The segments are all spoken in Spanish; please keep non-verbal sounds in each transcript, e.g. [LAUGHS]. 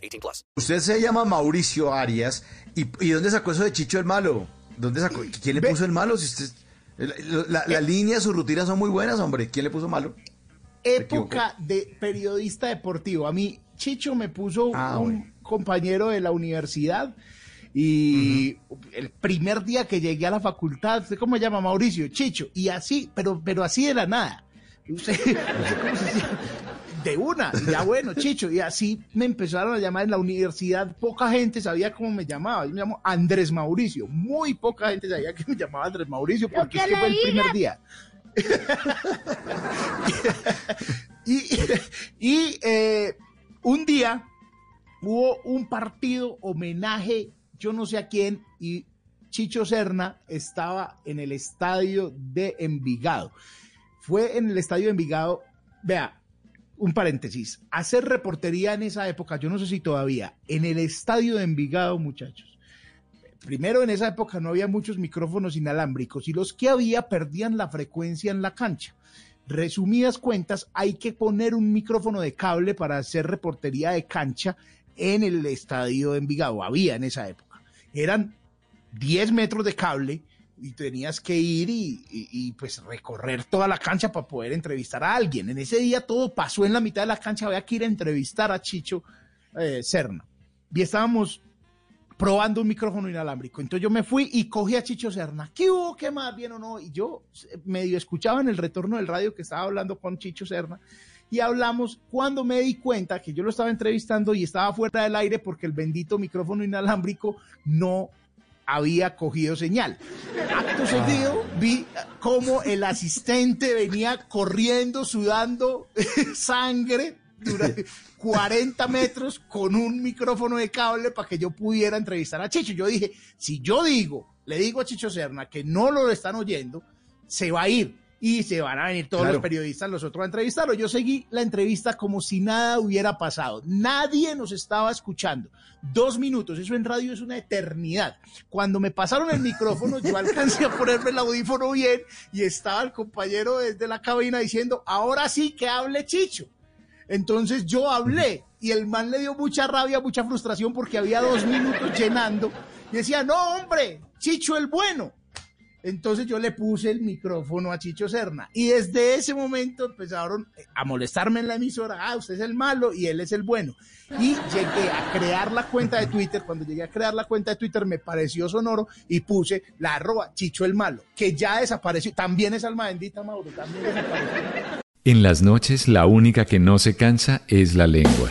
18 plus. Usted se llama Mauricio Arias. ¿Y, y dónde sacó eso de Chicho el Malo? ¿Dónde sacó? ¿Quién le puso el malo? Si usted, la, la, la línea, sus rutinas son muy buenas, hombre. ¿Quién le puso malo? Época de periodista deportivo. A mí, Chicho me puso Ah, un bueno. compañero de la universidad. Y el primer día que llegué a la facultad, ¿usted cómo se llama? Mauricio, Chicho. Y así, pero, pero así de la nada. [LAUGHS] Cómo se llama? De una, y ya bueno, Chicho. Y así me empezaron a llamar en la universidad. Poca gente sabía cómo me llamaba. Yo me llamo Andrés Mauricio. Muy poca gente sabía que me llamaba Andrés Mauricio porque es que fue el primer día. y y, eh, un día hubo un partido homenaje, yo no sé a quién, y Chicho Serna estaba en el estadio de Envigado. Fue en el estadio de Envigado, vea, un paréntesis, hacer reportería en esa época, yo no sé si todavía, en el estadio de Envigado, muchachos. Primero, en esa época no había muchos micrófonos inalámbricos y los que había perdían la frecuencia en la cancha. Resumidas cuentas, hay que poner un micrófono de cable para hacer reportería de cancha en el estadio de Envigado. Había en esa época. Eran 10 metros de cable y tenías que ir y, pues recorrer toda la cancha para poder entrevistar a alguien. En ese día todo pasó en la mitad de la cancha, había que ir a entrevistar a Chicho eh, Serna. Y estábamos probando un micrófono inalámbrico. Entonces yo me fui y cogí a Chicho Serna. ¿Qué hubo? ¿Qué más? ¿Bien o no? Y yo eh, medio escuchaba en el retorno del radio que estaba hablando con Chicho Serna y hablamos cuando me di cuenta que yo lo estaba entrevistando y estaba fuera del aire porque el bendito micrófono inalámbrico no había cogido señal. Acto seguido vi cómo el asistente venía corriendo, sudando [LAUGHS] sangre durante 40 metros con un micrófono de cable para que yo pudiera entrevistar a Chicho. Yo dije, si yo digo, le digo a Chicho Serna que no lo están oyendo, se va a ir y se van a venir todos Claro. los periodistas, los otros a entrevistarlo. Yo seguí la entrevista como si nada hubiera pasado. Nadie nos estaba escuchando. Dos minutos, eso en radio es una eternidad. Cuando me pasaron el micrófono, yo alcancé a ponerme el audífono bien y estaba el compañero desde la cabina diciendo, ahora sí que hable Chicho. Entonces yo hablé y el man le dio mucha rabia, mucha frustración porque había dos minutos llenando y decía, no hombre, Chicho el bueno. Entonces yo le puse el micrófono a Chicho Serna y desde ese momento empezaron a molestarme en la emisora, ah, usted es el malo y él es el bueno. Y llegué a crear la cuenta de Twitter, cuando llegué a crear la cuenta de Twitter me pareció sonoro y puse la arroba Chicho el malo, que ya desapareció, también es alma bendita Mauro, también. En las noches la única que no se cansa es la lengua.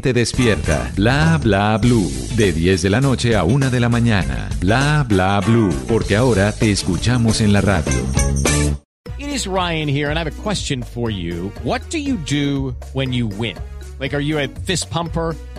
gente despierta. Bla Bla Blue, de 10 de la noche a 1 de la mañana. Bla Bla Blue, porque ahora te escuchamos en la radio. It is Ryan here, and I have a question for you. What do you do when you win? Like, are you a fist pumper?